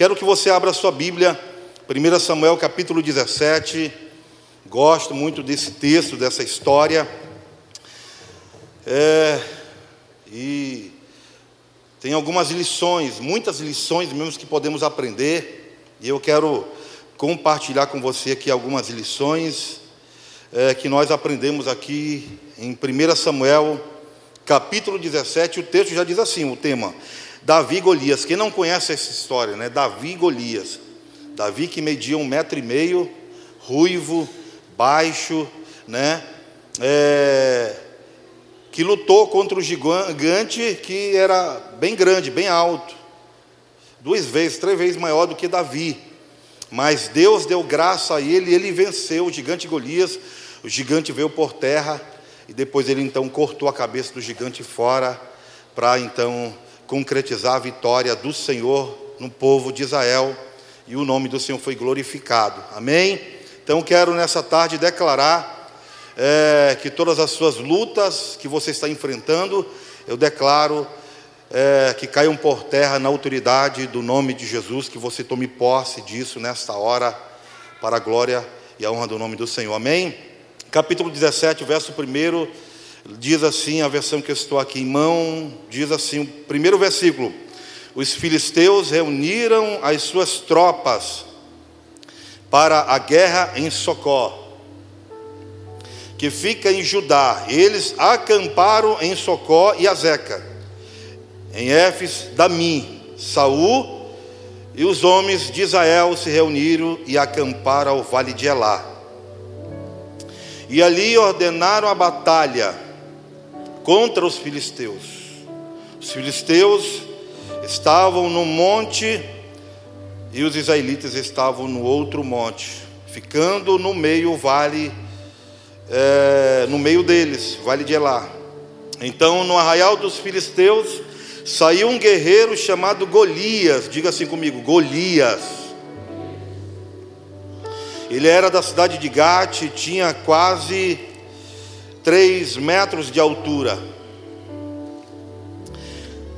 Quero que você abra sua Bíblia, 1 Samuel capítulo 17. Gosto muito desse texto, dessa história. É, e tem algumas lições, muitas lições mesmo que podemos aprender. E eu quero compartilhar com você aqui algumas lições é, que nós aprendemos aqui em 1 Samuel, capítulo 17. O texto já diz assim: o tema, Davi e Golias. Quem não conhece essa história, né? Davi e Golias. Davi que media um metro e meio, ruivo, baixo, né? É, que lutou contra o gigante que era bem grande, bem alto, duas vezes, três vezes maior do que Davi. Mas Deus deu graça a ele ele venceu o gigante Golias. O gigante veio por terra e depois ele então cortou a cabeça do gigante fora para então concretizar a vitória do Senhor no povo de Israel e o nome do Senhor foi glorificado. Amém? Então quero nessa tarde declarar é, que todas as suas lutas que você está enfrentando, eu declaro é, que caiam por terra na autoridade do nome de Jesus, que você tome posse disso nesta hora, para a glória e a honra do nome do Senhor. Amém? Capítulo 17, verso 1, diz assim, a versão que eu estou aqui em mão, diz assim, o primeiro versículo: Os filisteus reuniram as suas tropas para a guerra em Socó, que fica em Judá. Eles acamparam em Socó e Azeca em Éfes, Damim, Saul e os homens de Israel se reuniram e acamparam ao vale de Elá. E ali ordenaram a batalha contra os filisteus. Os filisteus estavam no monte e os israelitas estavam no outro monte, ficando no meio vale, é, no meio deles, vale de Elá. Então, no arraial dos filisteus, saiu um guerreiro chamado Golias, diga assim comigo, Golias. Ele era da cidade de Gate, tinha quase três metros de altura.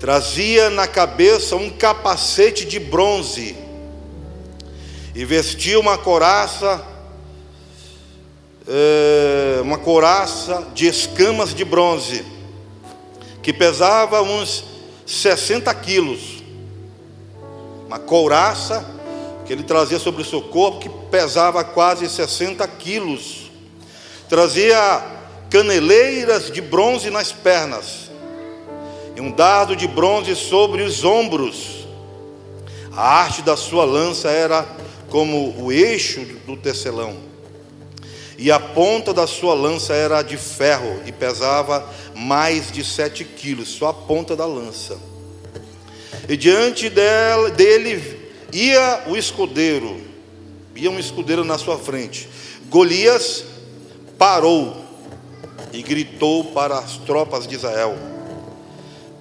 Trazia na cabeça um capacete de bronze e vestia uma coraça, é, uma coraça de escamas de bronze, que pesava uns 60 quilos. Uma couraça que ele trazia sobre o seu corpo que pesava quase 60 quilos. Trazia caneleiras de bronze nas pernas e um dardo de bronze sobre os ombros. A arte da sua lança era como o eixo do tecelão, e a ponta da sua lança era de ferro e pesava mais de sete quilos, só a ponta da lança. E diante dela, dele ia o escudeiro, ia um escudeiro na sua frente. Golias parou e gritou para as tropas de Israel: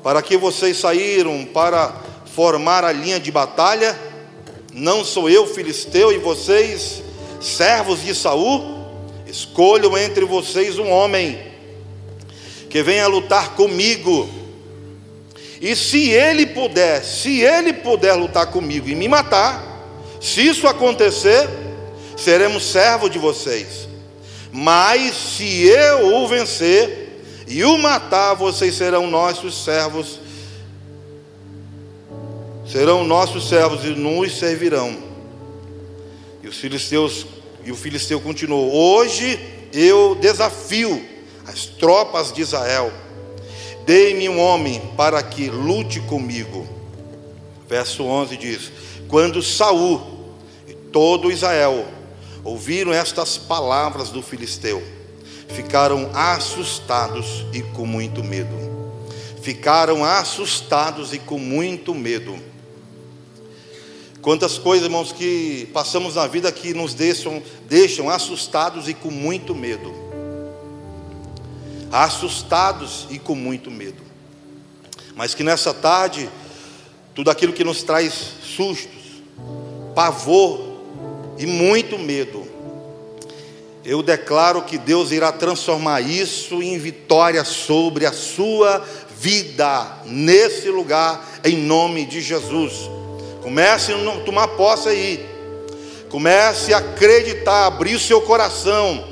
Para que vocês saíram para formar a linha de batalha? Não sou eu filisteu e vocês servos de Saul? Escolham entre vocês um homem que venha lutar comigo. E se ele puder, se ele puder lutar comigo e me matar, se isso acontecer, seremos servos de vocês. Mas se eu o vencer e o matar, vocês serão nossos servos. Serão nossos servos e nos servirão. E os filisteus e o filisteu continuou: Hoje eu desafio as tropas de Israel, dei-me um homem para que lute comigo. Verso 11 diz: Quando Saul e todo Israel ouviram estas palavras do filisteu, ficaram assustados e com muito medo. Ficaram assustados e com muito medo. Quantas coisas, irmãos, que passamos na vida que nos deixam, deixam assustados e com muito medo assustados e com muito medo. Mas que nessa tarde, tudo aquilo que nos traz sustos, pavor e muito medo, eu declaro que Deus irá transformar isso em vitória sobre a sua vida, nesse lugar, em nome de Jesus. Comece a tomar posse aí. Comece a acreditar, abrir o seu coração.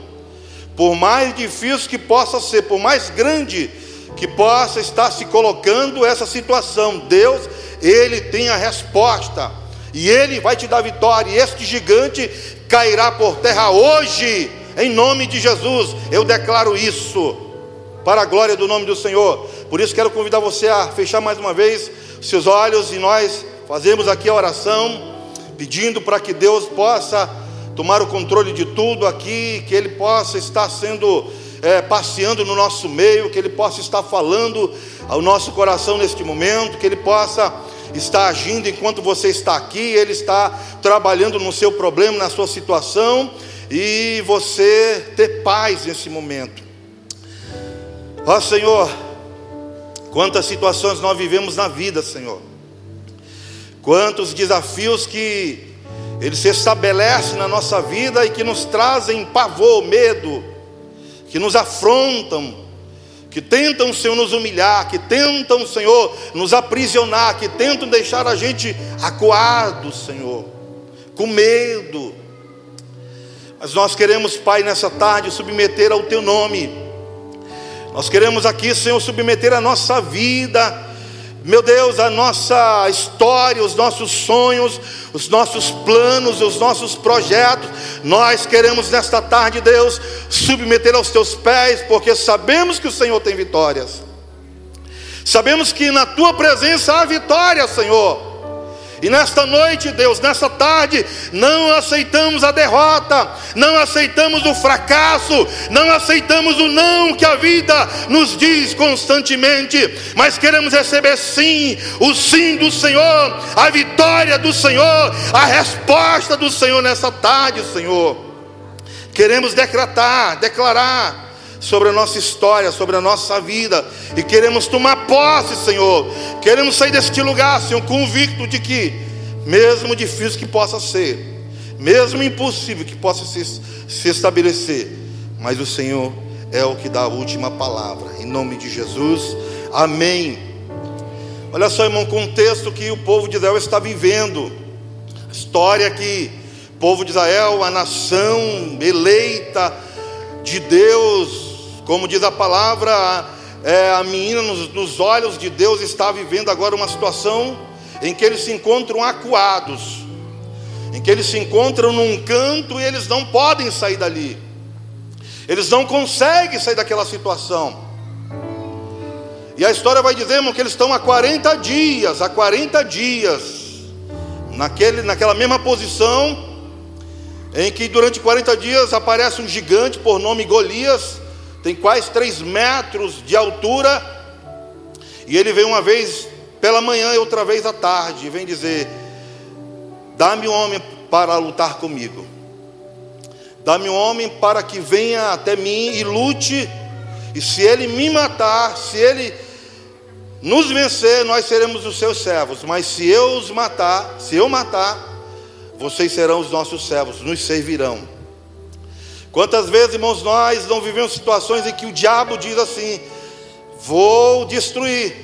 Por mais difícil que possa ser, por mais grande que possa estar se colocando essa situação, Deus, Ele tem a resposta. E Ele vai te dar vitória. E este gigante cairá por terra hoje, em nome de Jesus. Eu declaro isso, para a glória do nome do Senhor. Por isso quero convidar você a fechar mais uma vez seus olhos e nós fazemos aqui a oração, pedindo para que Deus possa tomar o controle de tudo aqui, que Ele possa estar sendo é, passeando no nosso meio, que Ele possa estar falando ao nosso coração neste momento, que Ele possa estar agindo enquanto você está aqui, Ele está trabalhando no seu problema, na sua situação, e você ter paz nesse momento. Ó Senhor, quantas situações nós vivemos na vida, Senhor, quantos desafios que eles se estabelecem na nossa vida e que nos trazem pavor, medo, que nos afrontam, que tentam, Senhor, nos humilhar, que tentam, Senhor, nos aprisionar, que tentam deixar a gente acuado, Senhor, com medo. Mas nós queremos, Pai, nessa tarde, submeter ao Teu nome. Nós queremos aqui, Senhor, submeter a nossa vida meu Deus, a nossa história, os nossos sonhos, os nossos planos, os nossos projetos, nós queremos nesta tarde, Deus, submeter aos teus pés, porque sabemos que o Senhor tem vitórias. Sabemos que na tua presença há vitória, Senhor. E nesta noite, Deus, nesta tarde, não aceitamos a derrota, não aceitamos o fracasso, não aceitamos o não que a vida nos diz constantemente, mas queremos receber sim, o sim do Senhor, a vitória do Senhor, a resposta do Senhor nessa tarde, Senhor. Queremos decretar, declarar sobre a nossa história, sobre a nossa vida, e queremos tomar posse, Senhor. Queremos sair deste lugar, Senhor, convicto de que, mesmo difícil que possa ser, mesmo impossível que possa se, se estabelecer, mas o Senhor é o que dá a última palavra, em nome de Jesus, amém. Olha só, irmão, contexto que o povo de Israel está vivendo, história que o povo de Israel, a nação eleita de Deus, como diz a palavra, é, a menina nos, nos olhos de Deus está vivendo agora uma situação em que eles se encontram acuados, em que eles se encontram num canto e eles não podem sair dali, eles não conseguem sair daquela situação. E a história vai dizer, irmão, que eles estão há 40 dias, há 40 dias, naquele, naquela mesma posição, em que durante 40 dias aparece um gigante por nome Golias, tem quase três metros de altura, e ele vem uma vez pela manhã e outra vez à tarde, e vem dizer: Dá-me um homem para lutar comigo, dá-me um homem para que venha até mim e lute, e se ele me matar, se ele nos vencer, nós seremos os seus servos, mas se eu os matar, se eu matar, vocês serão os nossos servos, nos servirão. Quantas vezes, irmãos, nós não vivemos situações em que o diabo diz assim: vou destruir,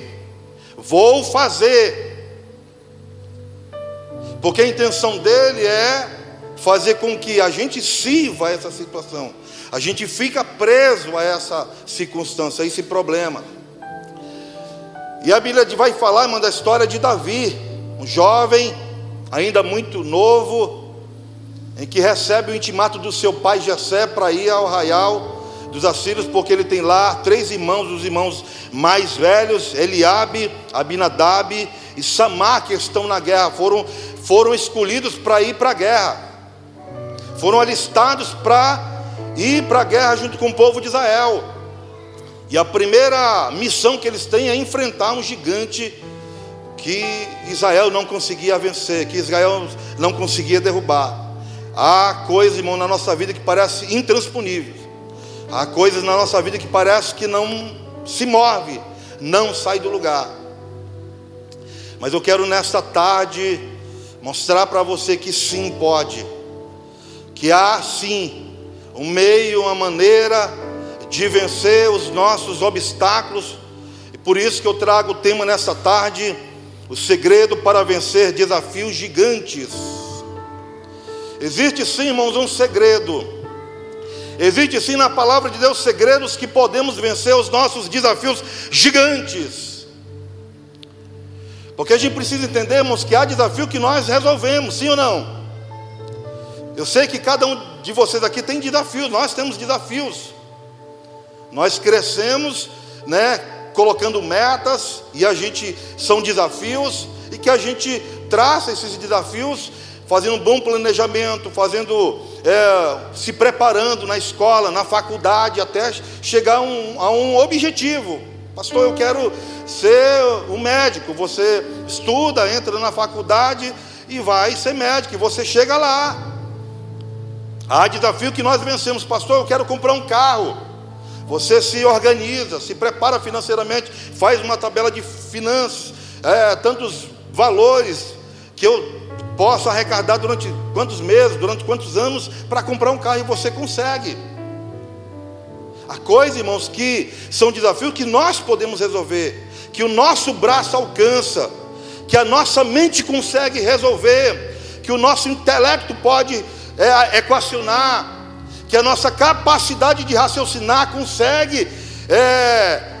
vou fazer, porque a intenção dele é fazer com que a gente sirva essa situação, a gente fica preso a essa circunstância, a esse problema. E a Bíblia vai falar, manda a história de Davi, um jovem, ainda muito novo, em que recebe o intimato do seu pai Jessé para ir ao arraial dos assírios, porque ele tem lá três irmãos, os irmãos mais velhos, Eliabe, Abinadab e Samar, que estão na guerra, foram, foram escolhidos para ir para a guerra, foram alistados para ir para a guerra junto com o povo de Israel. E a primeira missão que eles têm é enfrentar um gigante que Israel não conseguia vencer, que Israel não conseguia derrubar. Há coisas, irmão, na nossa vida que parecem intransponíveis. Há coisas na nossa vida que parece que não se move, não sai do lugar. Mas eu quero nesta tarde mostrar para você que sim pode, que há sim um meio, uma maneira de vencer os nossos obstáculos. E por isso que eu trago o tema nesta tarde, o segredo para vencer desafios gigantes. Existe sim, irmãos, um segredo. Existe sim na palavra de Deus segredos que podemos vencer os nossos desafios gigantes. Porque a gente precisa entendermos que há desafio que nós resolvemos, sim ou não? Eu sei que cada um de vocês aqui tem desafios, nós temos desafios. Nós crescemos, né, colocando metas e a gente são desafios e que a gente traça esses desafios fazendo um bom planejamento, fazendo é, se preparando na escola, na faculdade, até chegar um, a um objetivo. Pastor, eu quero ser um médico. Você estuda, entra na faculdade e vai ser médico. E você chega lá. Há desafio que nós vencemos, pastor. Eu quero comprar um carro. Você se organiza, se prepara financeiramente, faz uma tabela de finanças, é, tantos valores que eu posso arrecadar durante quantos meses, durante quantos anos para comprar um carro e você consegue. Há coisas, irmãos, que são desafios que nós podemos resolver, que o nosso braço alcança, que a nossa mente consegue resolver, que o nosso intelecto pode é, equacionar, que a nossa capacidade de raciocinar consegue é,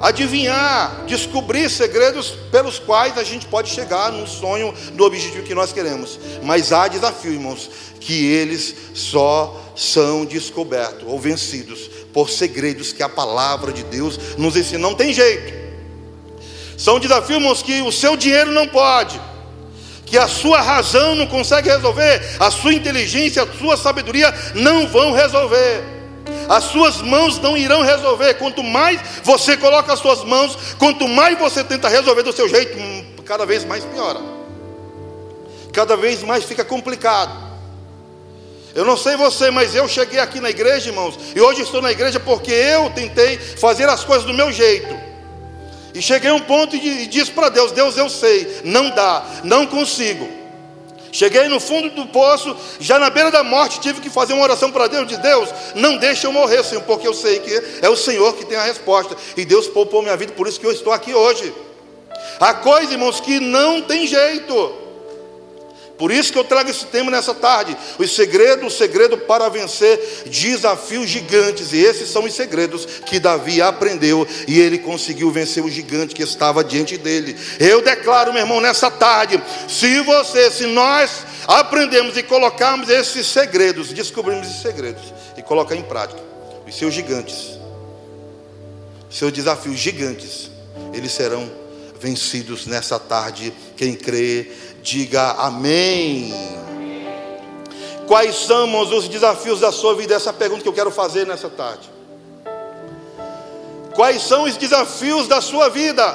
adivinhar, descobrir segredos pelos quais a gente pode chegar no sonho, no objetivo que nós queremos. Mas há desafio, irmãos, que eles só são descobertos ou vencidos por segredos que a palavra de Deus nos ensina. Não tem jeito. São desafios, irmãos, que o seu dinheiro não pode que a sua razão não consegue resolver, a sua inteligência, a sua sabedoria não vão resolver. As suas mãos não irão resolver. Quanto mais você coloca as suas mãos, quanto mais você tenta resolver do seu jeito, hum, cada vez mais piora. Cada vez mais fica complicado. Eu não sei você, mas eu cheguei aqui na igreja, irmãos, e hoje estou na igreja porque eu tentei fazer as coisas do meu jeito. E cheguei a um ponto e disse para Deus: Deus, eu sei, não dá, não consigo. Cheguei no fundo do poço, já na beira da morte, tive que fazer uma oração para Deus: de Deus, não deixe eu morrer, Senhor, porque eu sei que é o Senhor que tem a resposta. E Deus poupou minha vida, por isso que eu estou aqui hoje. Há coisas, irmãos, que não tem jeito. Por isso que eu trago esse tema nessa tarde. O segredo, o segredo para vencer desafios gigantes. E esses são os segredos que Davi aprendeu e ele conseguiu vencer o gigante que estava diante dele. Eu declaro, meu irmão, nessa tarde, se você, se nós aprendemos e colocarmos esses segredos, descobrimos esses segredos e colocar em prática os seus gigantes, seus desafios gigantes, eles serão vencidos nessa tarde. Quem crê Diga amém. Quais são os desafios da sua vida? Essa é a pergunta que eu quero fazer nessa tarde. Quais são os desafios da sua vida?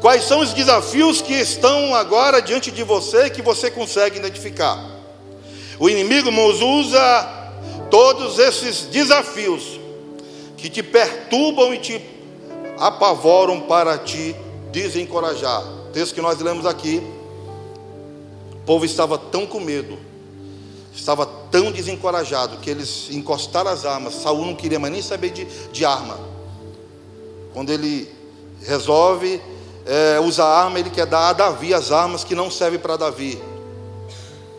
Quais são os desafios que estão agora diante de você que você consegue identificar? O inimigo, irmãos, usa todos esses desafios que te perturbam e te apavoram para te desencorajar texto que nós lemos aqui, o povo estava tão com medo, estava tão desencorajado, que eles encostaram as armas. Saul não queria mais nem saber de, de arma. Quando ele resolve é, usar arma, ele quer dar a Davi as armas que não servem para Davi.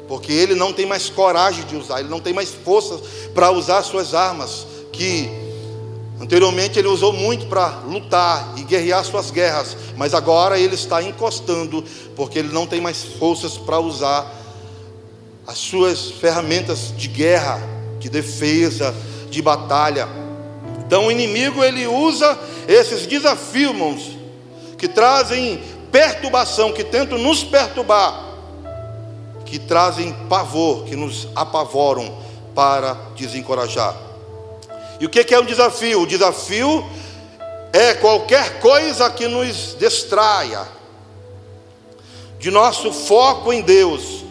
Porque ele não tem mais coragem de usar, ele não tem mais forças para usar as suas armas, que Anteriormente ele usou muito para lutar e guerrear suas guerras, mas agora ele está encostando, porque ele não tem mais forças para usar as suas ferramentas de guerra, de defesa, de batalha. Então o inimigo ele usa esses desafios, que trazem perturbação, que tentam nos perturbar, que trazem pavor, que nos apavoram para desencorajar. E o que é um desafio? O desafio é qualquer coisa que nos distraia de nosso foco em Deus,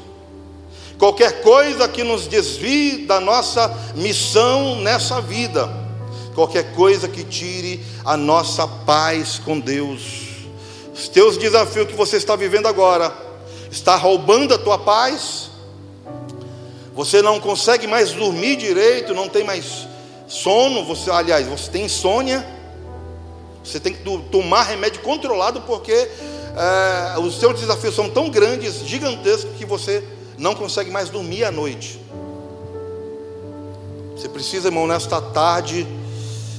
qualquer coisa que nos desvie da nossa missão nessa vida, qualquer coisa que tire a nossa paz com Deus. Os teus desafios que você está vivendo agora está roubando a tua paz. Você não consegue mais dormir direito, não tem mais Sono, você, aliás, você tem insônia, Você tem que tomar remédio controlado porque é, os seus desafios são tão grandes, gigantescos, que você não consegue mais dormir à noite. Você precisa, irmão, nesta tarde,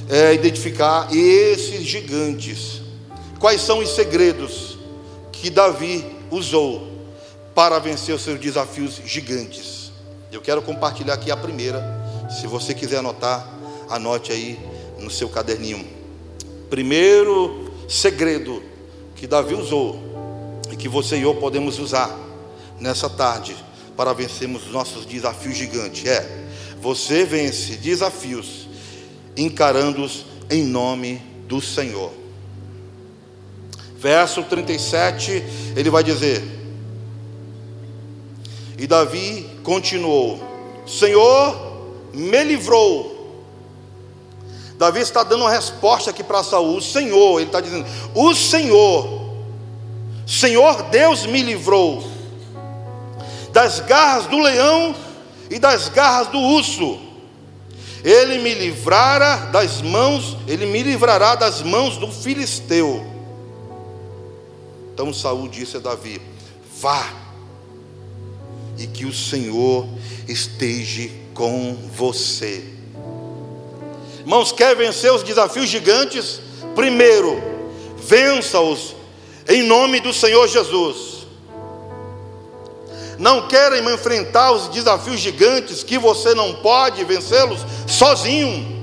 é, identificar esses gigantes. Quais são os segredos que Davi usou para vencer os seus desafios gigantes? Eu quero compartilhar aqui a primeira. Se você quiser anotar, anote aí no seu caderninho. Primeiro segredo que Davi usou e que você e eu podemos usar nessa tarde para vencermos os nossos desafios gigantes é: você vence desafios encarando-os em nome do Senhor. Verso 37, ele vai dizer: E Davi continuou: Senhor me livrou. Davi está dando uma resposta aqui para Saul: O Senhor, ele está dizendo: O Senhor, Senhor Deus me livrou das garras do leão e das garras do urso. Ele me livrara das mãos, ele me livrará das mãos do filisteu. Então Saul disse a Davi: Vá, e que o Senhor esteja com você. Irmãos, quer vencer os desafios gigantes? Primeiro, vença-os em nome do Senhor Jesus não querem enfrentar os desafios gigantes que você não pode vencê-los sozinho.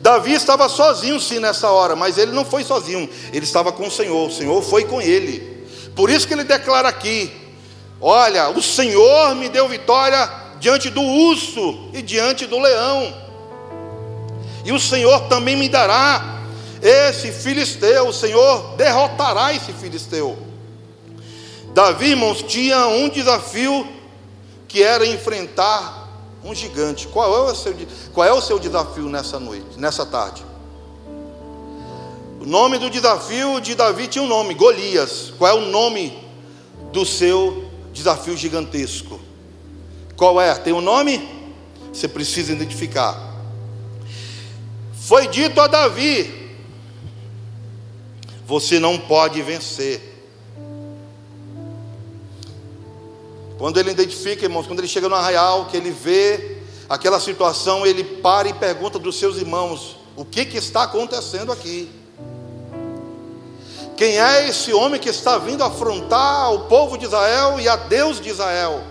Davi estava sozinho sim nessa hora, mas ele não foi sozinho, ele estava com o Senhor, o Senhor foi com ele. Por isso que ele declara aqui: Olha, o Senhor me deu vitória diante do urso e diante do leão, e o Senhor também me dará esse filisteu, o Senhor derrotará esse filisteu. Davi, irmãos, tinha um desafio que era enfrentar um gigante. Qual é o seu, qual é o seu desafio nessa noite, nessa tarde? O nome do desafio de Davi tinha um nome, Golias. Qual é o nome do seu desafio gigantesco? Qual é? Tem um nome? Você precisa identificar. Foi dito a Davi: Você não pode vencer Quando ele identifica, irmãos, quando ele chega no arraial, que ele vê aquela situação, ele para e pergunta dos seus irmãos: o que, que está acontecendo aqui? Quem é esse homem que está vindo afrontar o povo de Israel e a Deus de Israel?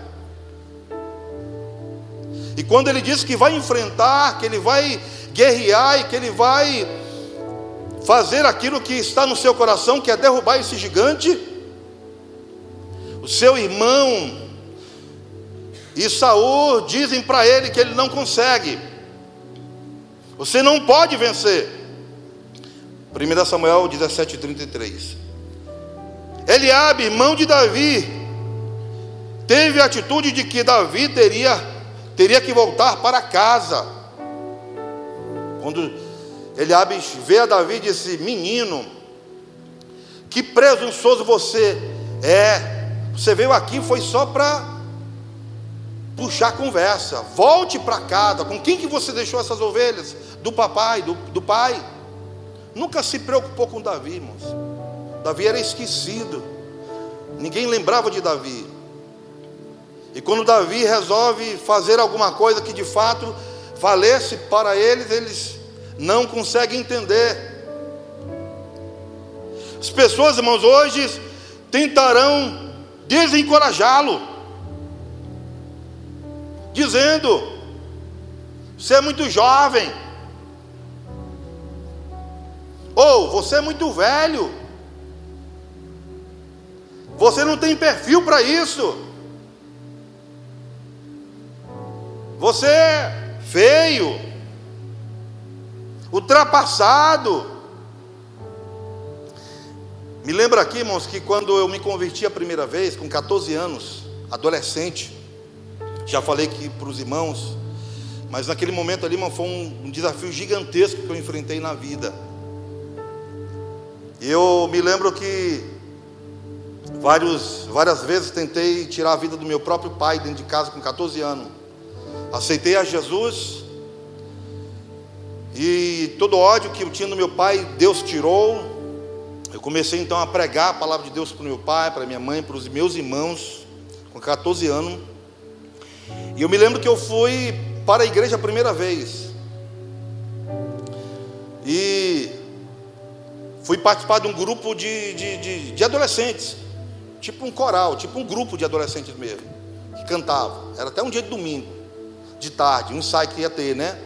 E quando ele diz que vai enfrentar, que ele vai guerrear e que ele vai fazer aquilo que está no seu coração, que é derrubar esse gigante, o seu irmão e Saul dizem para ele que ele não consegue. Você não pode vencer. 1 Samuel 17:33. Eliabe, irmão de Davi, teve a atitude de que Davi teria teria que voltar para casa. Quando Eliabe vê a Davi disse: "Menino, que presunçoso você é. Você veio aqui foi só para puxar conversa. Volte para casa. Com quem que você deixou essas ovelhas? Do papai, do, do pai. Nunca se preocupou com Davi, irmãos. Davi era esquecido. Ninguém lembrava de Davi. E quando Davi resolve fazer alguma coisa que de fato valesse para eles, eles não conseguem entender. As pessoas, irmãos, hoje tentarão desencorajá-lo dizendo: Você é muito jovem, ou você é muito velho, você não tem perfil para isso, você é feio, ultrapassado. Me lembra aqui, irmãos, que quando eu me converti a primeira vez, com 14 anos, adolescente, já falei aqui para os irmãos, mas naquele momento ali, irmão, foi um, um desafio gigantesco que eu enfrentei na vida. E eu me lembro que vários, várias vezes tentei tirar a vida do meu próprio pai dentro de casa com 14 anos. Aceitei a Jesus E todo ódio que eu tinha no meu pai, Deus tirou. Eu comecei então a pregar a palavra de Deus para o meu pai, para minha mãe, para os meus irmãos, com 14 anos. E eu me lembro que eu fui para a igreja a primeira vez. E fui participar de um grupo de, de, de, de adolescentes, tipo um coral, tipo um grupo de adolescentes mesmo, que cantavam. Era até um dia de domingo, de tarde, um ensaio que ia ter, né?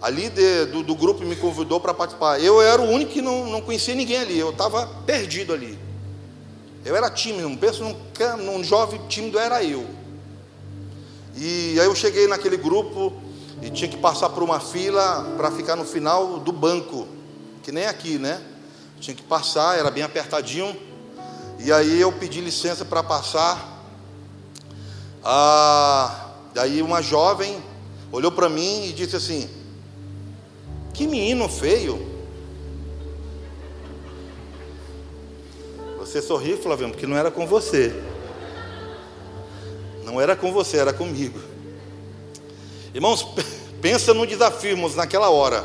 A líder do, do grupo me convidou para participar. Eu era o único que não, não conhecia ninguém ali, eu estava perdido ali. Eu era tímido, não penso num, num jovem tímido, era eu. E aí eu cheguei naquele grupo e tinha que passar por uma fila para ficar no final do banco, que nem aqui, né? Tinha que passar, era bem apertadinho. E aí eu pedi licença para passar. Ah, daí uma jovem olhou para mim e disse assim: Que menino feio. Você sorriu, Flaviano, porque não era com você. Não era com você, era comigo. Irmãos, pensa no desafio, irmãos, naquela hora.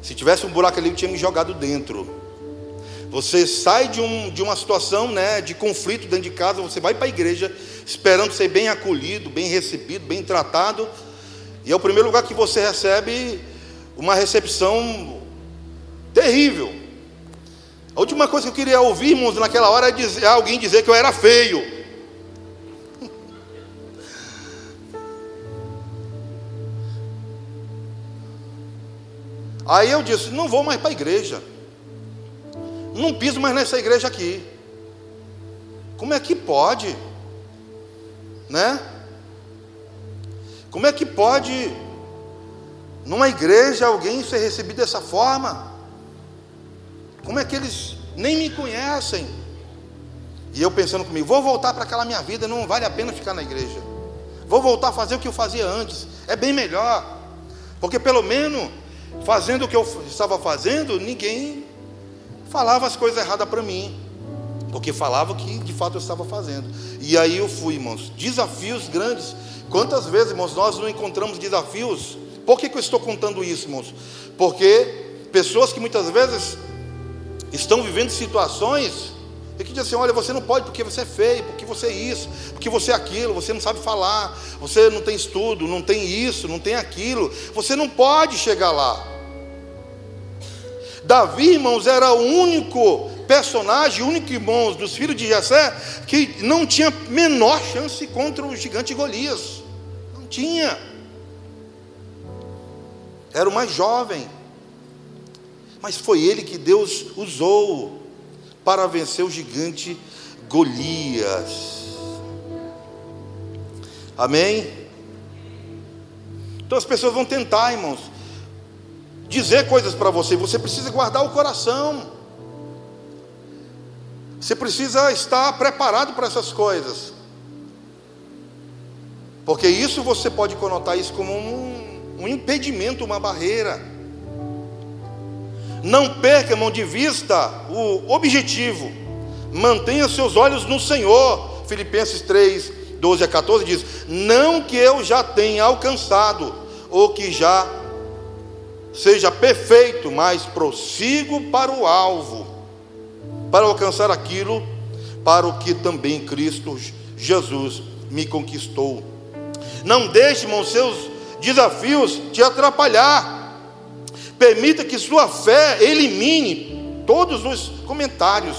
Se tivesse um buraco ali, eu tinha me jogado dentro. Você sai de, um, de uma situação né, de conflito dentro de casa, você vai para a igreja esperando ser bem acolhido, bem recebido, bem tratado, e é o primeiro lugar que você recebe uma recepção terrível. A última coisa que eu queria ouvir, irmãos, naquela hora é dizer, é alguém dizer que eu era feio. Aí eu disse: não vou mais para a igreja não piso mais nessa igreja aqui. Como é que pode? Né? Como é que pode numa igreja alguém ser recebido dessa forma? Como é que eles nem me conhecem? E eu pensando comigo, vou voltar para aquela minha vida, não vale a pena ficar na igreja. Vou voltar a fazer o que eu fazia antes, é bem melhor. Porque pelo menos fazendo o que eu estava fazendo, ninguém falava as coisas erradas para mim, porque falava o que de fato eu estava fazendo. E aí eu fui, irmãos, desafios grandes. Quantas vezes, irmãos, nós não encontramos desafios? Por que, que eu estou contando isso, irmãos? Porque pessoas que muitas vezes estão vivendo situações e que dizem assim: olha, você não pode porque você é feio, porque você é isso, porque você é aquilo, você não sabe falar, você não tem estudo, não tem isso, não tem aquilo, você não pode chegar lá. Davi, irmãos, era o único personagem, o único irmão dos filhos de Jessé que não tinha menor chance contra o gigante Golias. Não tinha. Era o mais jovem. Mas foi ele que Deus usou para vencer o gigante Golias. Amém? Então as pessoas vão tentar, irmãos, dizer coisas para você, você precisa guardar o coração. Você precisa estar preparado para essas coisas. Porque isso você pode conotar isso como um, um impedimento, uma barreira. Não perca, irmão, de vista o objetivo. Mantenha seus olhos no Senhor. Filipenses 3, 12 a 14 diz: Não que eu já tenha alcançado, ou que já seja perfeito, mas prossigo para o alvo, para alcançar aquilo para o que também Cristo Jesus me conquistou. Não deixe, irmão, seus desafios te atrapalhar. Permita que sua fé elimine todos os comentários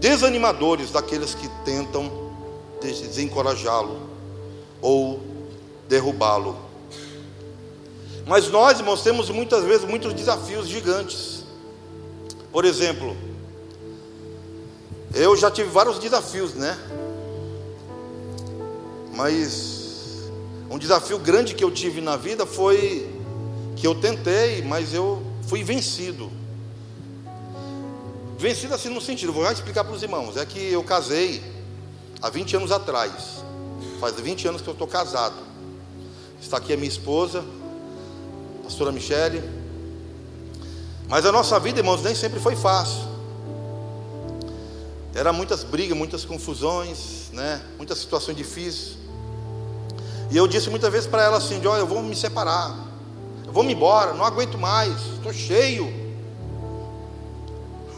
desanimadores daqueles que tentam desencorajá-lo ou derrubá-lo. Mas nós, irmãos, temos muitas vezes muitos desafios gigantes. Por exemplo, eu já tive vários desafios, né? Mas um desafio grande que eu tive na vida foi que eu tentei, mas eu fui vencido. Vencido assim no sentido, vou explicar para os irmãos, é que eu casei há 20 anos atrás. Faz 20 anos que eu estou casado. Está aqui a minha esposa, pastora Michele. Mas a nossa vida, irmãos, nem sempre foi fácil. Era muitas brigas, muitas confusões, né? Muitas situações difíceis. E eu disse muitas vezes para ela assim: olha, eu vou me separar. Eu Vamos embora, não aguento mais, estou cheio.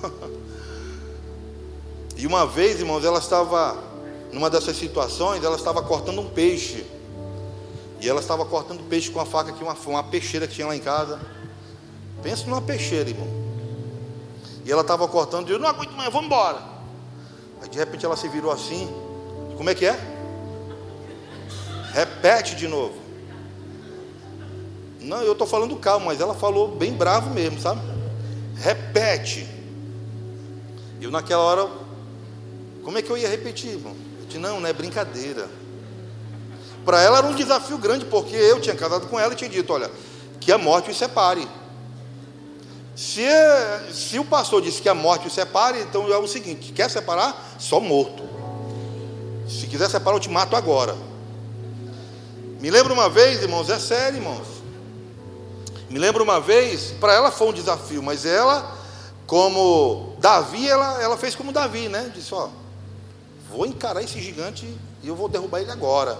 e uma vez, irmãos, ela estava, numa dessas situações, ela estava cortando um peixe. E ela estava cortando peixe com a faca, que uma, uma peixeira que tinha lá em casa. Pensa numa peixeira, irmão. E ela estava cortando, e eu não aguento mais, vamos embora. Aí de repente ela se virou assim. Como é que é? Repete de novo. Não, eu estou falando calmo, mas ela falou bem bravo mesmo, sabe? Repete. Eu naquela hora, como é que eu ia repetir, irmão? Eu disse, não, não é brincadeira. Para ela era um desafio grande, porque eu tinha casado com ela e tinha dito, olha, que a morte os separe. Se, se o pastor disse que a morte os separe, então é o seguinte: quer separar? Só morto. Se quiser separar, eu te mato agora. Me lembro uma vez, irmãos, é sério, irmãos. Me lembro uma vez, para ela foi um desafio, mas ela, como Davi, ela, ela fez como Davi, né? Disse: Ó, vou encarar esse gigante e eu vou derrubar ele agora.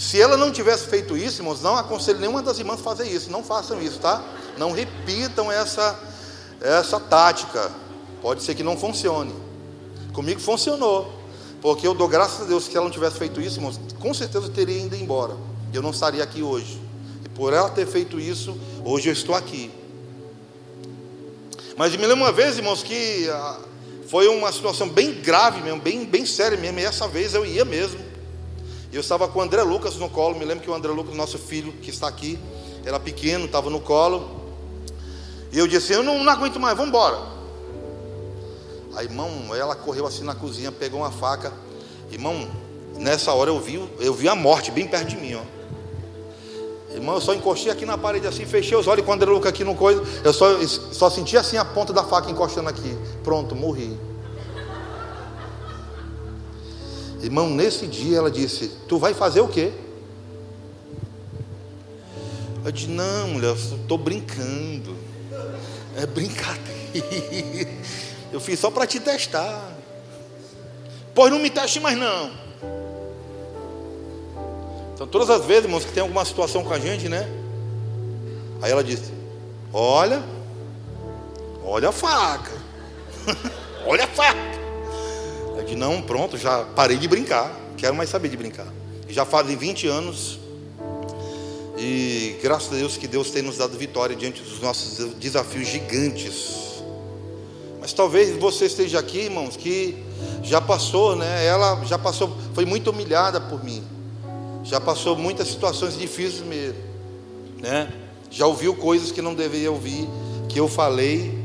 Se ela não tivesse feito isso, irmãos, não aconselho nenhuma das irmãs a fazer isso. Não façam isso, tá? Não repitam essa, essa tática. Pode ser que não funcione. Comigo funcionou. Porque eu dou graças a Deus que ela não tivesse feito isso, irmãos, com certeza eu teria ido embora. Eu não estaria aqui hoje. Por ela ter feito isso, hoje eu estou aqui. Mas me lembro uma vez, irmãos, que ah, foi uma situação bem grave mesmo, bem, bem séria mesmo, e essa vez eu ia mesmo. Eu estava com o André Lucas no colo, me lembro que o André Lucas, nosso filho, que está aqui, era pequeno, estava no colo. E eu disse, eu não, não aguento mais, vamos embora. A irmão, ela correu assim na cozinha, pegou uma faca. Irmão, nessa hora eu vi, eu vi a morte bem perto de mim, ó. Irmão, eu só encostei aqui na parede assim, fechei os olhos quando ele louco aqui no coisa, eu só, só senti assim a ponta da faca encostando aqui. Pronto, morri. Irmão, nesse dia ela disse: Tu vai fazer o quê? Eu disse: Não, mulher, estou brincando. É brincadeira. Eu fiz só para te testar. Pois não me teste mais não. Então, todas as vezes, irmãos, que tem alguma situação com a gente, né? Aí ela disse: Olha, olha a faca, olha a faca. Disse: Não, pronto, já parei de brincar, quero mais saber de brincar. Já fazem 20 anos, e graças a Deus que Deus tem nos dado vitória diante dos nossos desafios gigantes. Mas talvez você esteja aqui, irmãos, que já passou, né? Ela já passou, foi muito humilhada por mim já passou muitas situações difíceis mesmo, né? Já ouviu coisas que não deveria ouvir, que eu falei,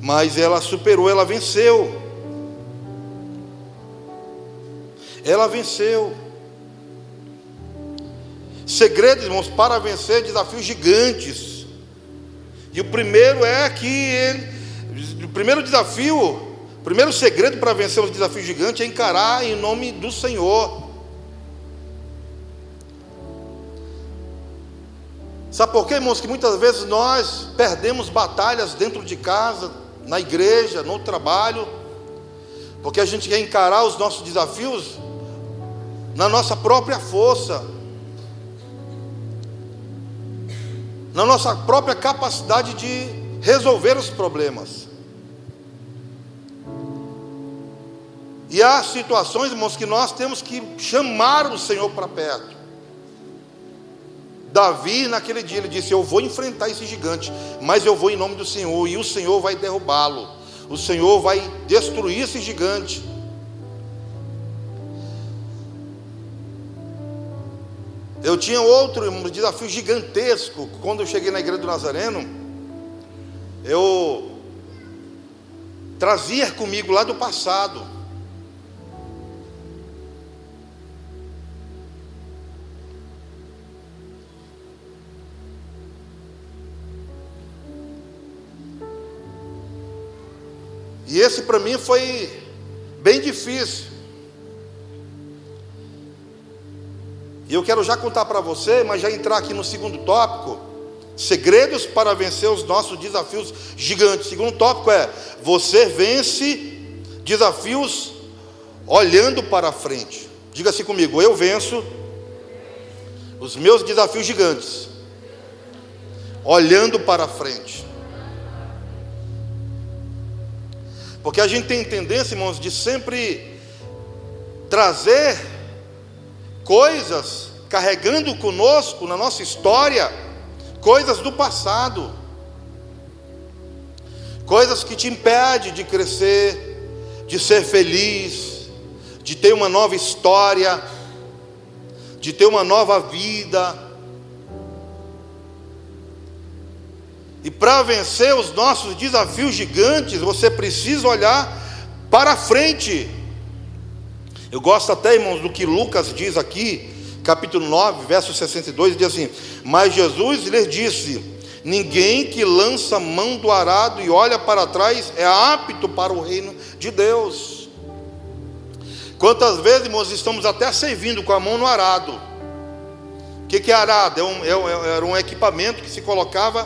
mas ela superou, ela venceu. Ela venceu. Segredos, irmãos, para vencer desafios gigantes. E o primeiro é que ele, o primeiro desafio, o primeiro segredo para vencer os desafios gigantes é encarar em nome do Senhor. Sabe por quê, irmãos? Que muitas vezes nós perdemos batalhas dentro de casa, na igreja, no trabalho, porque a gente quer encarar os nossos desafios na nossa própria força, na nossa própria capacidade de resolver os problemas. E há situações, irmãos, que nós temos que chamar o Senhor para perto. Davi, naquele dia, ele disse: Eu vou enfrentar esse gigante, mas eu vou em nome do Senhor, e o Senhor vai derrubá-lo, o Senhor vai destruir esse gigante. Eu tinha outro desafio gigantesco quando eu cheguei na igreja do Nazareno. Eu trazia comigo lá do passado E esse para mim foi bem difícil. E eu quero já contar para você, mas já entrar aqui no segundo tópico: segredos para vencer os nossos desafios gigantes. Segundo tópico é: você vence desafios olhando para frente. Diga assim comigo: eu venço Os meus desafios gigantes. Olhando para frente. Porque a gente tem tendência, irmãos, de sempre trazer coisas carregando conosco na nossa história, coisas do passado, coisas que te impedem de crescer, de ser feliz, de ter uma nova história, de ter uma nova vida. E para vencer os nossos desafios gigantes, você precisa olhar para frente. Eu gosto até, irmãos, do que Lucas diz aqui, capítulo 9, verso 62, diz assim: Mas Jesus lhes disse: Ninguém que lança mão do arado e olha para trás é apto para o reino de Deus. Quantas vezes, irmãos, estamos até servindo com a mão no arado? O que, é arado? É um, é, era um equipamento que se colocava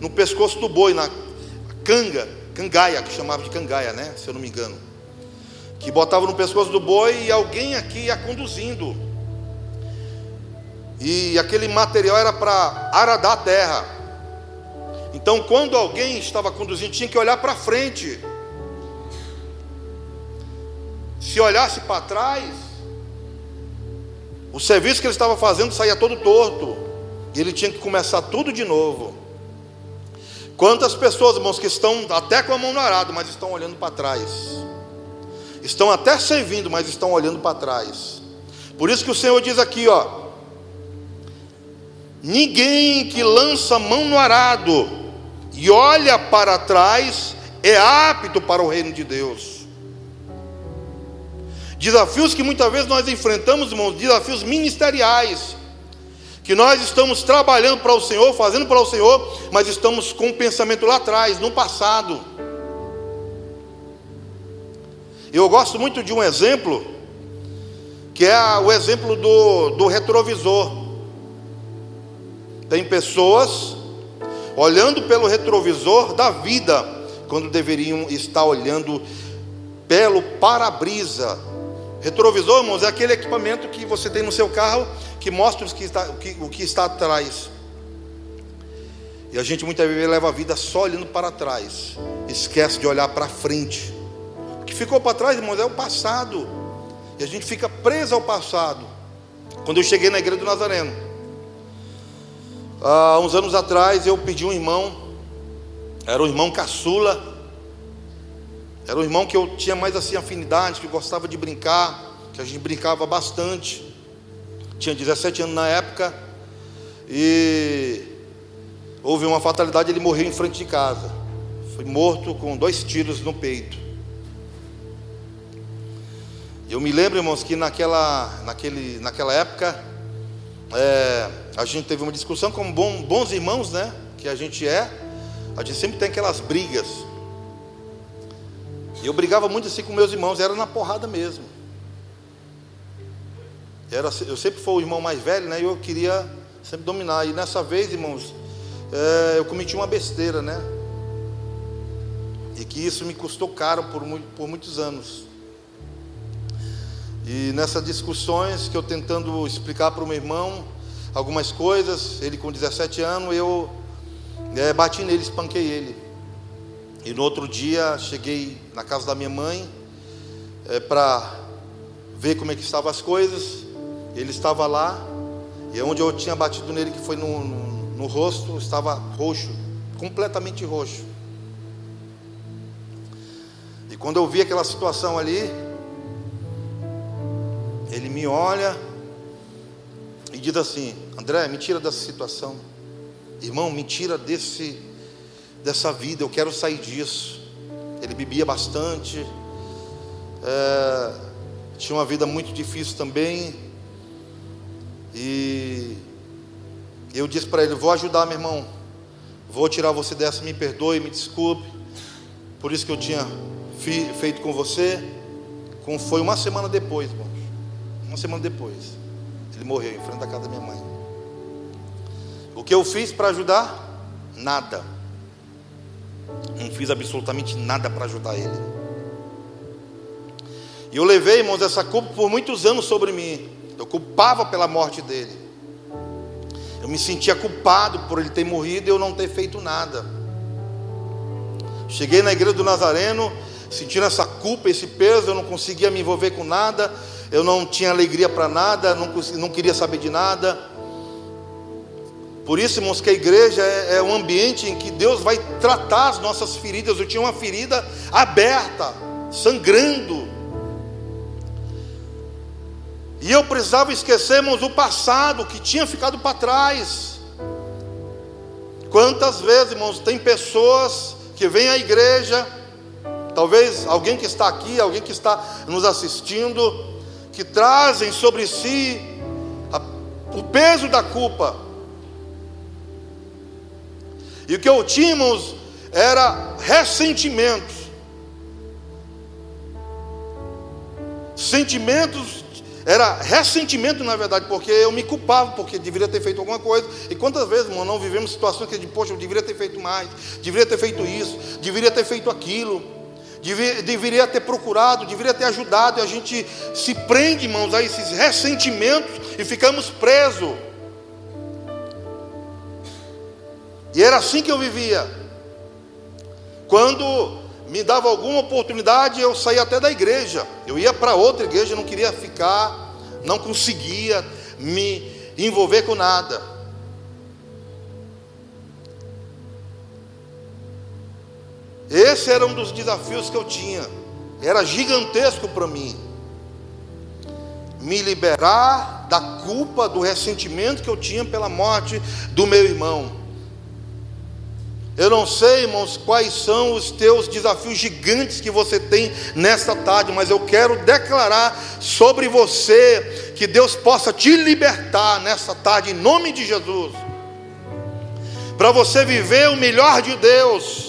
no pescoço do boi, na canga, cangaia, que chamava de cangaia, né? Se eu não me engano. Que botava no pescoço do boi e alguém aqui ia conduzindo. E aquele material era para aradar a terra. Então, quando alguém estava conduzindo, tinha que olhar para frente. Se olhasse para trás, o serviço que ele estava fazendo saía todo torto. E ele tinha que começar tudo de novo. Quantas pessoas, irmãos, que estão até com a mão no arado, mas estão olhando para trás. Estão até servindo, mas estão olhando para trás. Por isso que o Senhor diz aqui, ó: Ninguém que lança mão no arado e olha para trás é apto para o reino de Deus. Desafios que muitas vezes nós enfrentamos, irmãos, desafios ministeriais que nós estamos trabalhando para o Senhor, fazendo para o Senhor, mas estamos com o pensamento lá atrás, no passado. Eu gosto muito de um exemplo, que é o exemplo do, do retrovisor. Tem pessoas olhando pelo retrovisor da vida, quando deveriam estar olhando pelo para-brisa. Retrovisor, irmãos, é aquele equipamento que você tem no seu carro que mostra o que está, o que, o que está atrás. E a gente muitas vezes leva a vida só olhando para trás, esquece de olhar para frente. Ficou para trás, irmãos, é o passado. E a gente fica preso ao passado. Quando eu cheguei na igreja do Nazareno, há uns anos atrás, eu pedi um irmão, era o irmão caçula, era um irmão que eu tinha mais assim afinidade, que gostava de brincar, que a gente brincava bastante tinha 17 anos na época, e houve uma fatalidade, ele morreu em frente de casa. Foi morto com dois tiros no peito. Eu me lembro, irmãos, que naquela, naquele, naquela época é, a gente teve uma discussão como bom, bons irmãos, né? Que a gente é. A gente sempre tem aquelas brigas. E eu brigava muito assim com meus irmãos, era na porrada mesmo. Era, eu sempre fui o irmão mais velho, né? E eu queria sempre dominar. E nessa vez, irmãos, é, eu cometi uma besteira, né? E que isso me custou caro por, por muitos anos. E nessas discussões que eu tentando explicar para o meu irmão algumas coisas, ele com 17 anos, eu é, bati nele, espanquei ele. E no outro dia cheguei na casa da minha mãe é, para ver como é que estavam as coisas. Ele estava lá, e onde eu tinha batido nele, que foi no, no, no rosto, estava roxo, completamente roxo. E quando eu vi aquela situação ali, ele me olha e diz assim: André, me tira dessa situação, irmão, me tira desse, dessa vida, eu quero sair disso. Ele bebia bastante, é, tinha uma vida muito difícil também, e eu disse para ele: Vou ajudar, meu irmão. Vou tirar você dessa. Me perdoe, me desculpe. Por isso que eu tinha feito com você. Foi uma semana depois, irmãos. Uma semana depois. Ele morreu em frente da casa da minha mãe. O que eu fiz para ajudar? Nada. Não fiz absolutamente nada para ajudar ele. E eu levei, irmãos, essa culpa por muitos anos sobre mim. Eu culpava pela morte dele. Eu me sentia culpado por ele ter morrido e eu não ter feito nada. Cheguei na igreja do Nazareno, sentindo essa culpa, esse peso, eu não conseguia me envolver com nada, eu não tinha alegria para nada, não, não queria saber de nada. Por isso, irmãos, que a igreja é, é um ambiente em que Deus vai tratar as nossas feridas. Eu tinha uma ferida aberta, sangrando. E eu precisava esquecermos o passado que tinha ficado para trás. Quantas vezes, irmãos, tem pessoas que vêm à igreja, talvez alguém que está aqui, alguém que está nos assistindo, que trazem sobre si a, o peso da culpa. E o que eu tínhamos era ressentimentos. Sentimentos era ressentimento, na verdade, porque eu me culpava, porque deveria ter feito alguma coisa. E quantas vezes, irmão, não vivemos situações que, poxa, eu deveria ter feito mais, deveria ter feito isso, deveria ter feito aquilo, deveria, ter procurado, deveria ter ajudado. E a gente se prende, irmãos, a esses ressentimentos e ficamos presos. E era assim que eu vivia. Quando me dava alguma oportunidade, eu saía até da igreja. Eu ia para outra igreja, não queria ficar, não conseguia me envolver com nada. Esse era um dos desafios que eu tinha. Era gigantesco para mim. Me liberar da culpa, do ressentimento que eu tinha pela morte do meu irmão. Eu não sei, irmãos, quais são os teus desafios gigantes que você tem nesta tarde, mas eu quero declarar sobre você que Deus possa te libertar nesta tarde, em nome de Jesus, para você viver o melhor de Deus,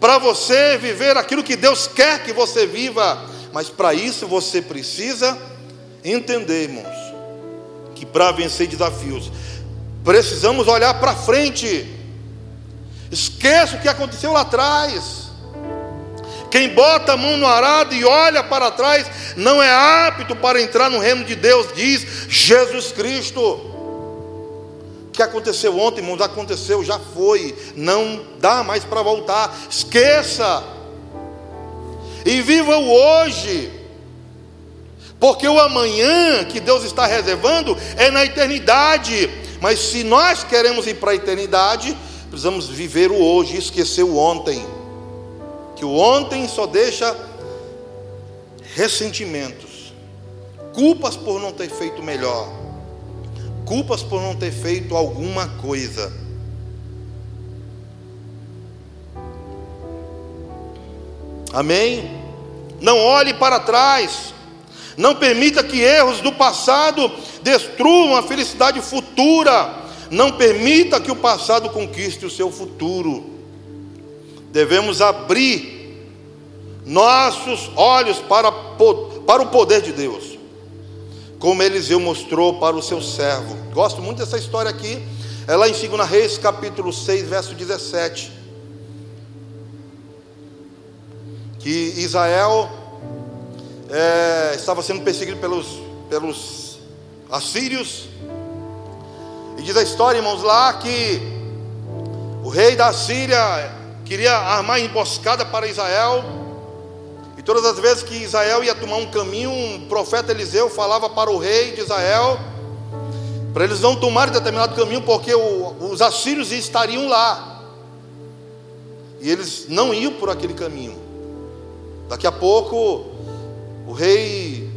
para você viver aquilo que Deus quer que você viva, mas para isso você precisa entender, irmãos, que para vencer desafios, precisamos olhar para frente Esqueça o que aconteceu lá atrás. Quem bota a mão no arado e olha para trás não é apto para entrar no reino de Deus, diz Jesus Cristo. O que aconteceu ontem, irmãos, aconteceu, já foi, não dá mais para voltar. Esqueça. E viva o hoje. Porque o amanhã que Deus está reservando é na eternidade. Mas se nós queremos ir para a eternidade, Precisamos viver o hoje esquecer o ontem. Que o ontem só deixa ressentimentos, culpas por não ter feito melhor, culpas por não ter feito alguma coisa. Amém? Não olhe para trás. Não permita que erros do passado destruam a felicidade futura. Não permita que o passado conquiste o seu futuro. Devemos abrir nossos olhos para, para o poder de Deus, como Eliseu mostrou para o seu servo. Gosto muito dessa história aqui, é lá em 2 Reis, capítulo 6, verso 17. Que Israel é, estava sendo perseguido pelos, pelos assírios, e diz a história, irmãos, lá que o rei da Síria queria armar emboscada para Israel. E todas as vezes que Israel ia tomar um caminho, um profeta Eliseu falava para o rei de Israel, para eles não tomarem determinado caminho, porque o, os assírios estariam lá. E eles não iam por aquele caminho. Daqui a pouco, o rei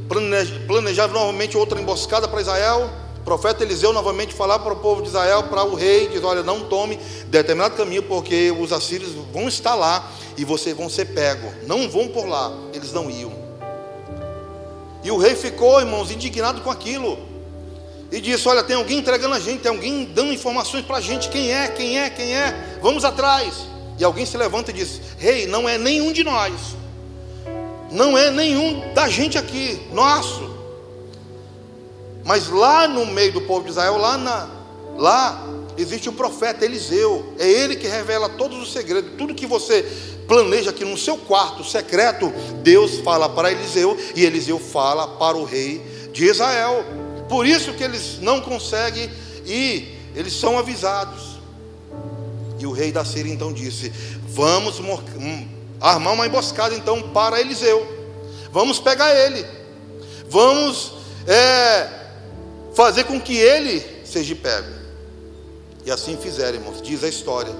planejava novamente outra emboscada para Israel. O profeta Eliseu novamente falar para o povo de Israel, para o rei, diz: Olha, não tome determinado caminho, porque os assírios vão estar lá e vocês vão ser pegos. Não vão por lá. Eles não iam. E o rei ficou, irmãos, indignado com aquilo. E disse: Olha, tem alguém entregando a gente, tem alguém dando informações para a gente. Quem é? Quem é? Quem é? Vamos atrás. E alguém se levanta e diz: Rei, não é nenhum de nós. Não é nenhum da gente aqui, nosso. Mas lá no meio do povo de Israel, lá, na, lá existe o profeta Eliseu. É ele que revela todos os segredos. Tudo que você planeja aqui no seu quarto secreto, Deus fala para Eliseu e Eliseu fala para o rei de Israel. Por isso que eles não conseguem ir eles são avisados. E o rei da Síria então disse: Vamos hum, armar uma emboscada então para Eliseu. Vamos pegar ele. Vamos é, fazer com que ele seja pego. E assim fizeram, irmãos, diz a história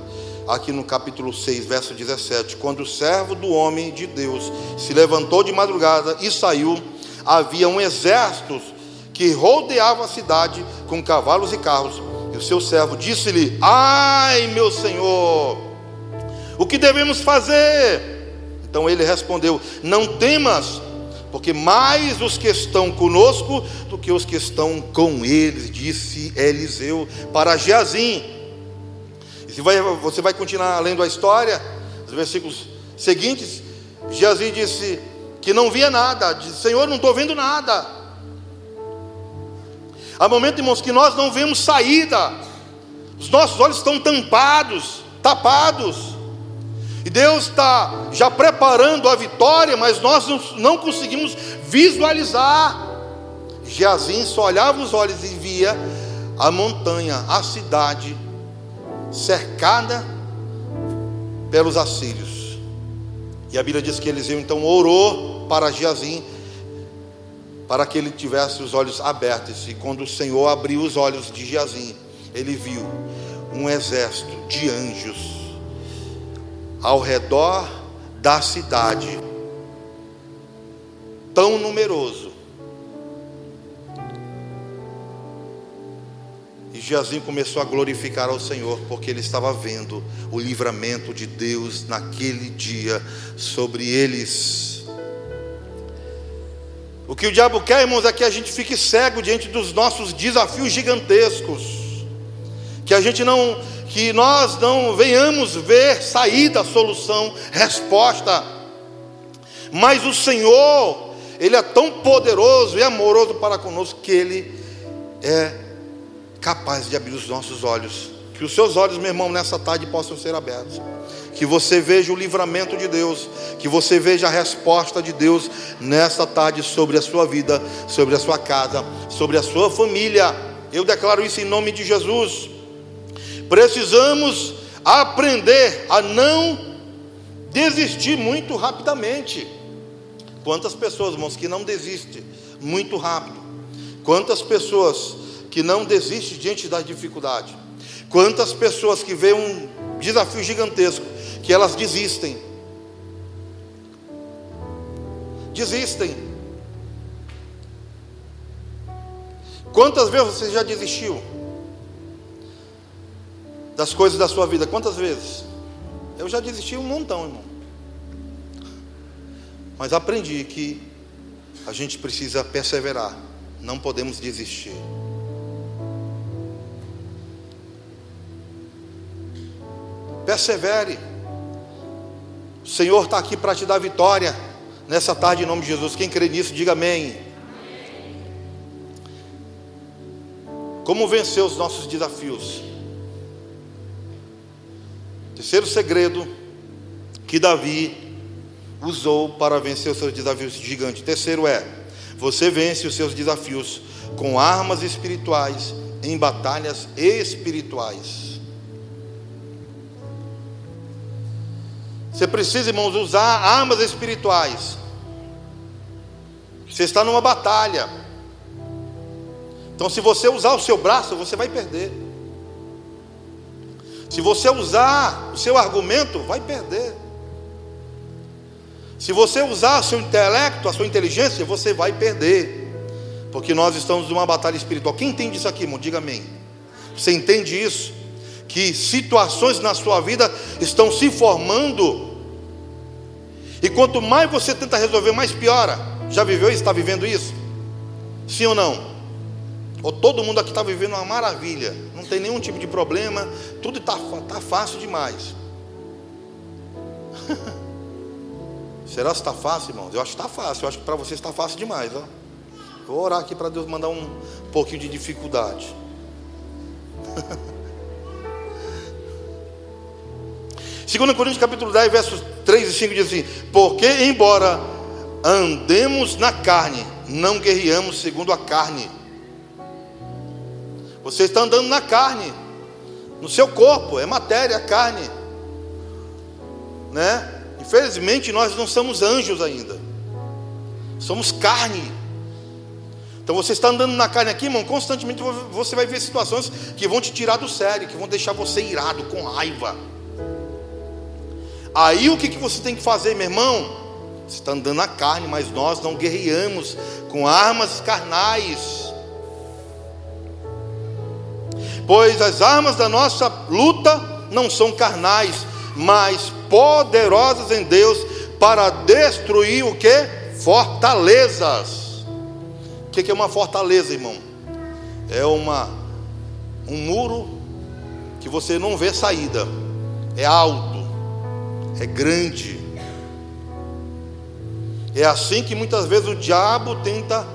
aqui no capítulo 6, verso 17: Quando o servo do homem de Deus se levantou de madrugada e saiu, havia um exército que rodeava a cidade com cavalos e carros. E o seu servo disse-lhe: Ai, meu senhor, o que devemos fazer? Então ele respondeu: Não temas, porque mais os que estão conosco do que os que estão com eles, disse Eliseu para Geazim. Você vai, você vai continuar lendo a história, os versículos seguintes. Geazim disse que não via nada, disse: Senhor, não estou vendo nada. Há momentos, irmãos, que nós não vemos saída, os nossos olhos estão tampados, tapados, e Deus está já preparando a vitória, mas nós não conseguimos visualizar. Geazim só olhava os olhos e via a montanha, a cidade cercada pelos assírios. E a Bíblia diz que Eliseu então orou para Geazim, para que ele tivesse os olhos abertos. E quando o Senhor abriu os olhos de Geazim, ele viu um exército de anjos ao redor da cidade, tão numeroso Geazim começou a glorificar ao Senhor, porque ele estava vendo o livramento de Deus naquele dia sobre eles. O que o diabo quer, irmãos, é que a gente fique cego diante dos nossos desafios gigantescos, que a gente não, que nós não venhamos ver saída, solução, resposta. Mas o Senhor, Ele é tão poderoso e amoroso para conosco que Ele é capaz de abrir os nossos olhos. Que os seus olhos, meu irmão, nessa tarde possam ser abertos. Que você veja o livramento de Deus. Que você veja a resposta de Deus nessa tarde sobre a sua vida, sobre a sua casa, sobre a sua família. Eu declaro isso em nome de Jesus. Precisamos aprender a não desistir muito rapidamente. Quantas pessoas, irmãos, que não desistem muito rápido? Quantas pessoas que não desiste diante da dificuldade. Quantas pessoas que veem um desafio gigantesco, que elas desistem. Desistem. Quantas vezes você já desistiu das coisas da sua vida? Quantas vezes? Eu já desisti um montão, irmão. Mas aprendi que a gente precisa perseverar, não podemos desistir. Persevere. O Senhor está aqui para te dar vitória nessa tarde em nome de Jesus. Quem crê nisso, diga amém. Como vencer os nossos desafios? Terceiro segredo que Davi usou para vencer os seus desafios gigantes. Terceiro é: você vence os seus desafios com armas espirituais em batalhas espirituais. Você precisa, irmãos, usar armas espirituais. Você está numa batalha. Então, se você usar o seu braço, você vai perder. Se você usar o seu argumento, vai perder. Se você usar o seu intelecto, a sua inteligência, você vai perder. Porque nós estamos numa batalha espiritual. Quem entende isso aqui, irmão? Diga amém. Você entende isso? Que situações na sua vida estão se formando e quanto mais você tenta resolver, mais piora. Já viveu isso? Está vivendo isso? Sim ou não? Todo mundo aqui está vivendo uma maravilha, não tem nenhum tipo de problema, tudo está tá fácil demais. Será que está fácil, irmãos? Eu acho que está fácil, eu acho que para você está fácil demais. Ó. Vou orar aqui para Deus mandar um pouquinho de dificuldade. 2 Coríntios capítulo 10, versos 3 e 5 diz assim: Porque embora andemos na carne, não guerreamos segundo a carne. Você está andando na carne. no seu corpo, é matéria, carne. Né? Infelizmente nós não somos anjos ainda. Somos carne. Então você está andando na carne aqui, irmão, constantemente você vai ver situações que vão te tirar do sério, que vão deixar você irado, com raiva. Aí o que, que você tem que fazer, meu irmão? Você está andando na carne, mas nós não guerreamos com armas carnais. Pois as armas da nossa luta não são carnais, mas poderosas em Deus para destruir o que? Fortalezas. O que é uma fortaleza, irmão? É uma um muro que você não vê saída. É alto, é grande. É assim que muitas vezes o diabo tenta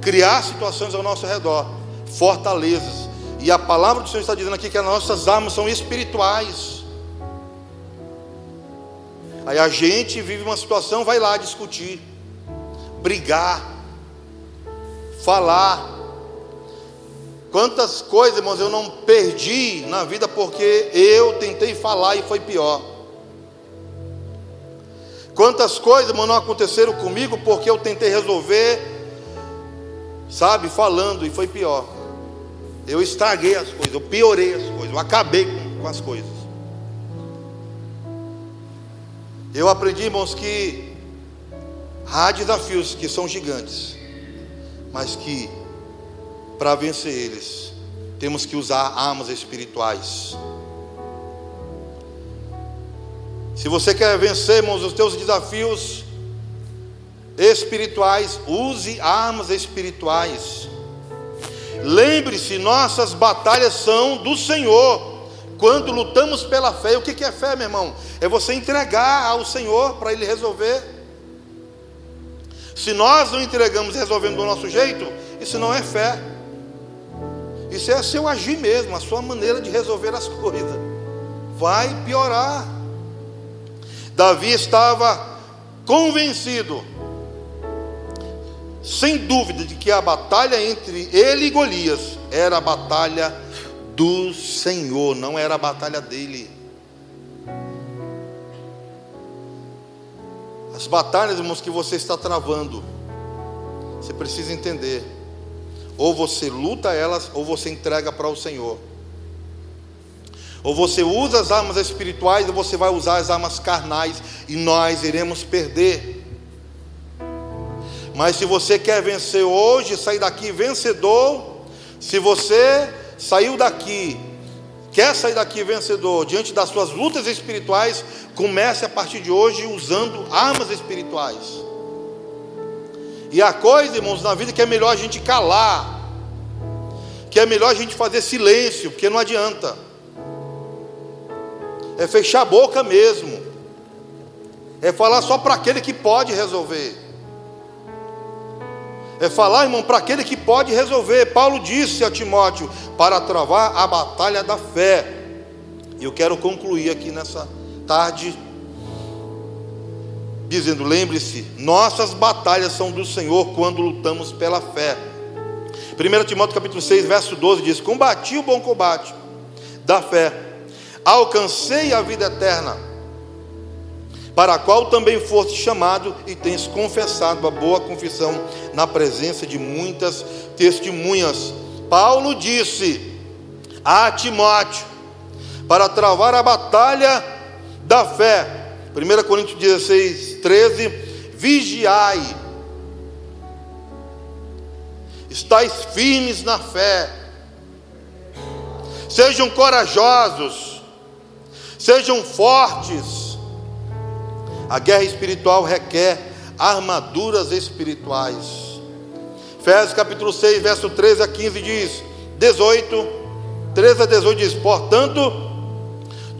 criar situações ao nosso redor, fortalezas. E a palavra do Senhor está dizendo aqui que as nossas armas são espirituais. Aí a gente vive uma situação, vai lá discutir, brigar, falar. Quantas coisas, irmãos, eu não perdi na vida porque eu tentei falar e foi pior. Quantas coisas, irmão, não aconteceram comigo porque eu tentei resolver, sabe, falando e foi pior. Eu estraguei as coisas, eu piorei as coisas, eu acabei com, com as coisas. Eu aprendi, irmãos, que há desafios que são gigantes, mas que para vencer eles temos que usar armas espirituais. Se você quer vencer, irmãos, os teus desafios espirituais, use armas espirituais. Lembre-se, nossas batalhas são do Senhor. Quando lutamos pela fé, o que é fé, meu irmão? É você entregar ao Senhor para Ele resolver. Se nós não entregamos e resolvemos do nosso jeito, isso não é fé. Isso é seu agir mesmo, a sua maneira de resolver as coisas. Vai piorar. Davi estava convencido, sem dúvida, de que a batalha entre ele e Golias era a batalha do Senhor, não era a batalha dele. As batalhas, irmãos, que você está travando, você precisa entender. Ou você luta elas, ou você entrega para o Senhor. Ou você usa as armas espirituais, ou você vai usar as armas carnais, e nós iremos perder. Mas se você quer vencer hoje, sair daqui vencedor, se você saiu daqui, quer sair daqui vencedor diante das suas lutas espirituais, comece a partir de hoje usando armas espirituais. E a coisa, irmãos, na vida que é melhor a gente calar, que é melhor a gente fazer silêncio, porque não adianta. É fechar a boca mesmo. É falar só para aquele que pode resolver. É falar, irmão, para aquele que pode resolver. Paulo disse a Timóteo: para travar a batalha da fé. E eu quero concluir aqui nessa tarde, dizendo: lembre-se, nossas batalhas são do Senhor quando lutamos pela fé. 1 Timóteo capítulo 6, verso 12 diz: Combati o bom combate da fé, alcancei a vida eterna para a qual também foste chamado e tens confessado a boa confissão na presença de muitas testemunhas. Paulo disse a Timóteo, para travar a batalha da fé, 1 Coríntios 16, 13: vigiai, estáis firmes na fé, sejam corajosos, sejam fortes, a guerra espiritual requer armaduras espirituais. Efésios capítulo 6, verso 13 a 15 diz: 18, 13 a 18 diz: Portanto,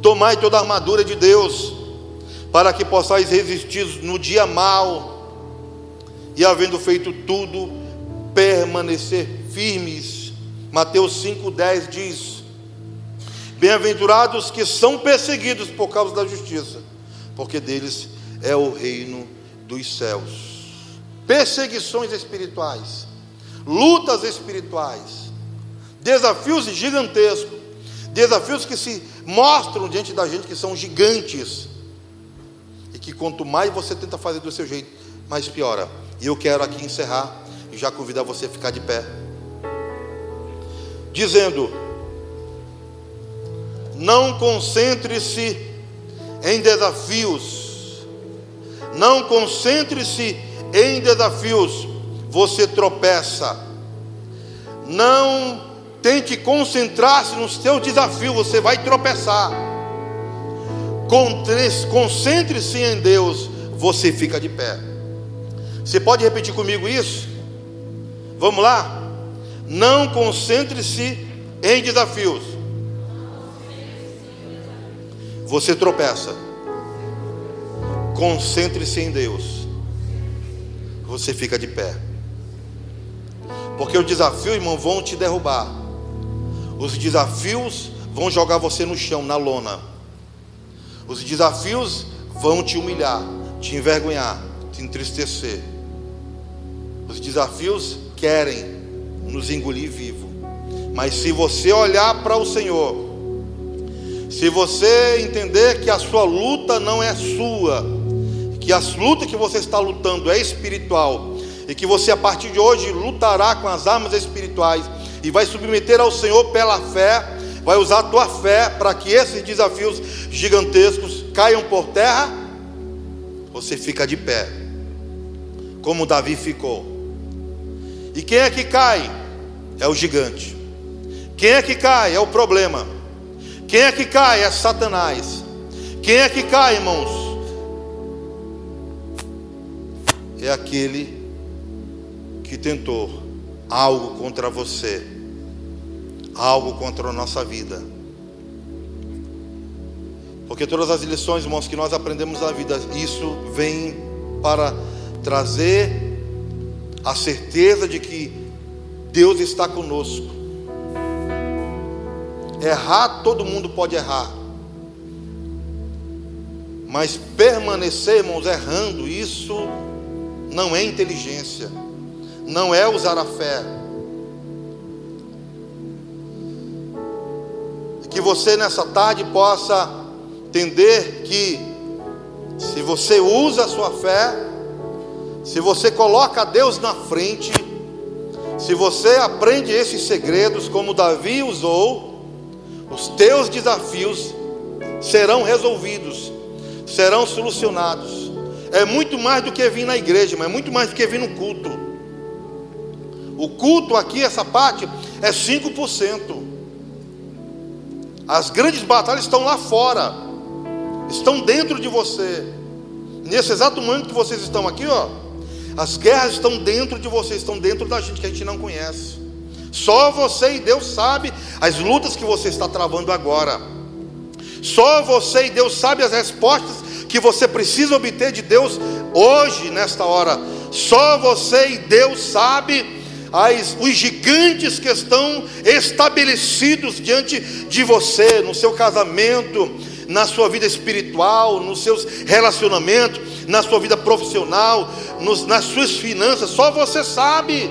tomai toda a armadura de Deus, para que possais resistir no dia mau, e havendo feito tudo, permanecer firmes. Mateus 5,10 diz: Bem-aventurados que são perseguidos por causa da justiça, porque deles é o reino dos céus. Perseguições espirituais, lutas espirituais, desafios gigantescos, Desafios que se mostram diante da gente que são gigantes. E que quanto mais você tenta fazer do seu jeito, mais piora. E eu quero aqui encerrar e já convidar você a ficar de pé. Dizendo: Não concentre-se em desafios. Não concentre-se em desafios. Você tropeça. Não tente concentrar-se no seu desafio, você vai tropeçar. Concentre-se em Deus, você fica de pé. Você pode repetir comigo isso? Vamos lá? Não concentre-se em desafios. Você tropeça. Concentre-se em Deus. Você fica de pé. Porque o desafio, irmão, vão te derrubar. Os desafios vão jogar você no chão, na lona. Os desafios vão te humilhar, te envergonhar, te entristecer. Os desafios querem nos engolir vivo. Mas se você olhar para o Senhor, se você entender que a sua luta não é sua, que a luta que você está lutando é espiritual, e que você a partir de hoje lutará com as armas espirituais e vai submeter ao Senhor pela fé, vai usar a tua fé para que esses desafios gigantescos caiam por terra, você fica de pé, como Davi ficou. E quem é que cai? É o gigante. Quem é que cai? É o problema. Quem é que cai? É Satanás. Quem é que cai, irmãos? É aquele que tentou algo contra você, algo contra a nossa vida. Porque todas as lições, irmãos, que nós aprendemos na vida, isso vem para trazer a certeza de que Deus está conosco. Errar, todo mundo pode errar. Mas permanecermos errando, isso não é inteligência, não é usar a fé. Que você nessa tarde possa entender que, se você usa a sua fé, se você coloca Deus na frente, se você aprende esses segredos como Davi usou, os teus desafios serão resolvidos, serão solucionados. É muito mais do que vir na igreja, mas é muito mais do que vir no culto. O culto aqui, essa parte, é 5%. As grandes batalhas estão lá fora, estão dentro de você. Nesse exato momento que vocês estão aqui, ó. As guerras estão dentro de você, estão dentro da gente que a gente não conhece. Só você e Deus sabe as lutas que você está travando agora. Só você e Deus sabe as respostas que você precisa obter de Deus hoje, nesta hora. Só você e Deus sabe as, os gigantes que estão estabelecidos diante de você, no seu casamento, na sua vida espiritual, nos seus relacionamentos, na sua vida profissional, nos, nas suas finanças, só você sabe.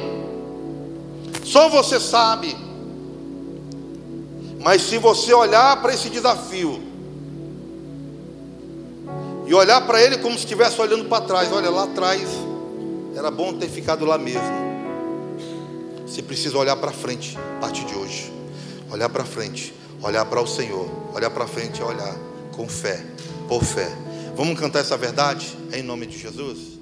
Só você sabe. Mas se você olhar para esse desafio e olhar para ele como se estivesse olhando para trás, olha lá atrás, era bom ter ficado lá mesmo. Você precisa olhar para frente a partir de hoje. Olhar para frente, olhar para o Senhor, olhar para frente é olhar com fé, por fé. Vamos cantar essa verdade em nome de Jesus?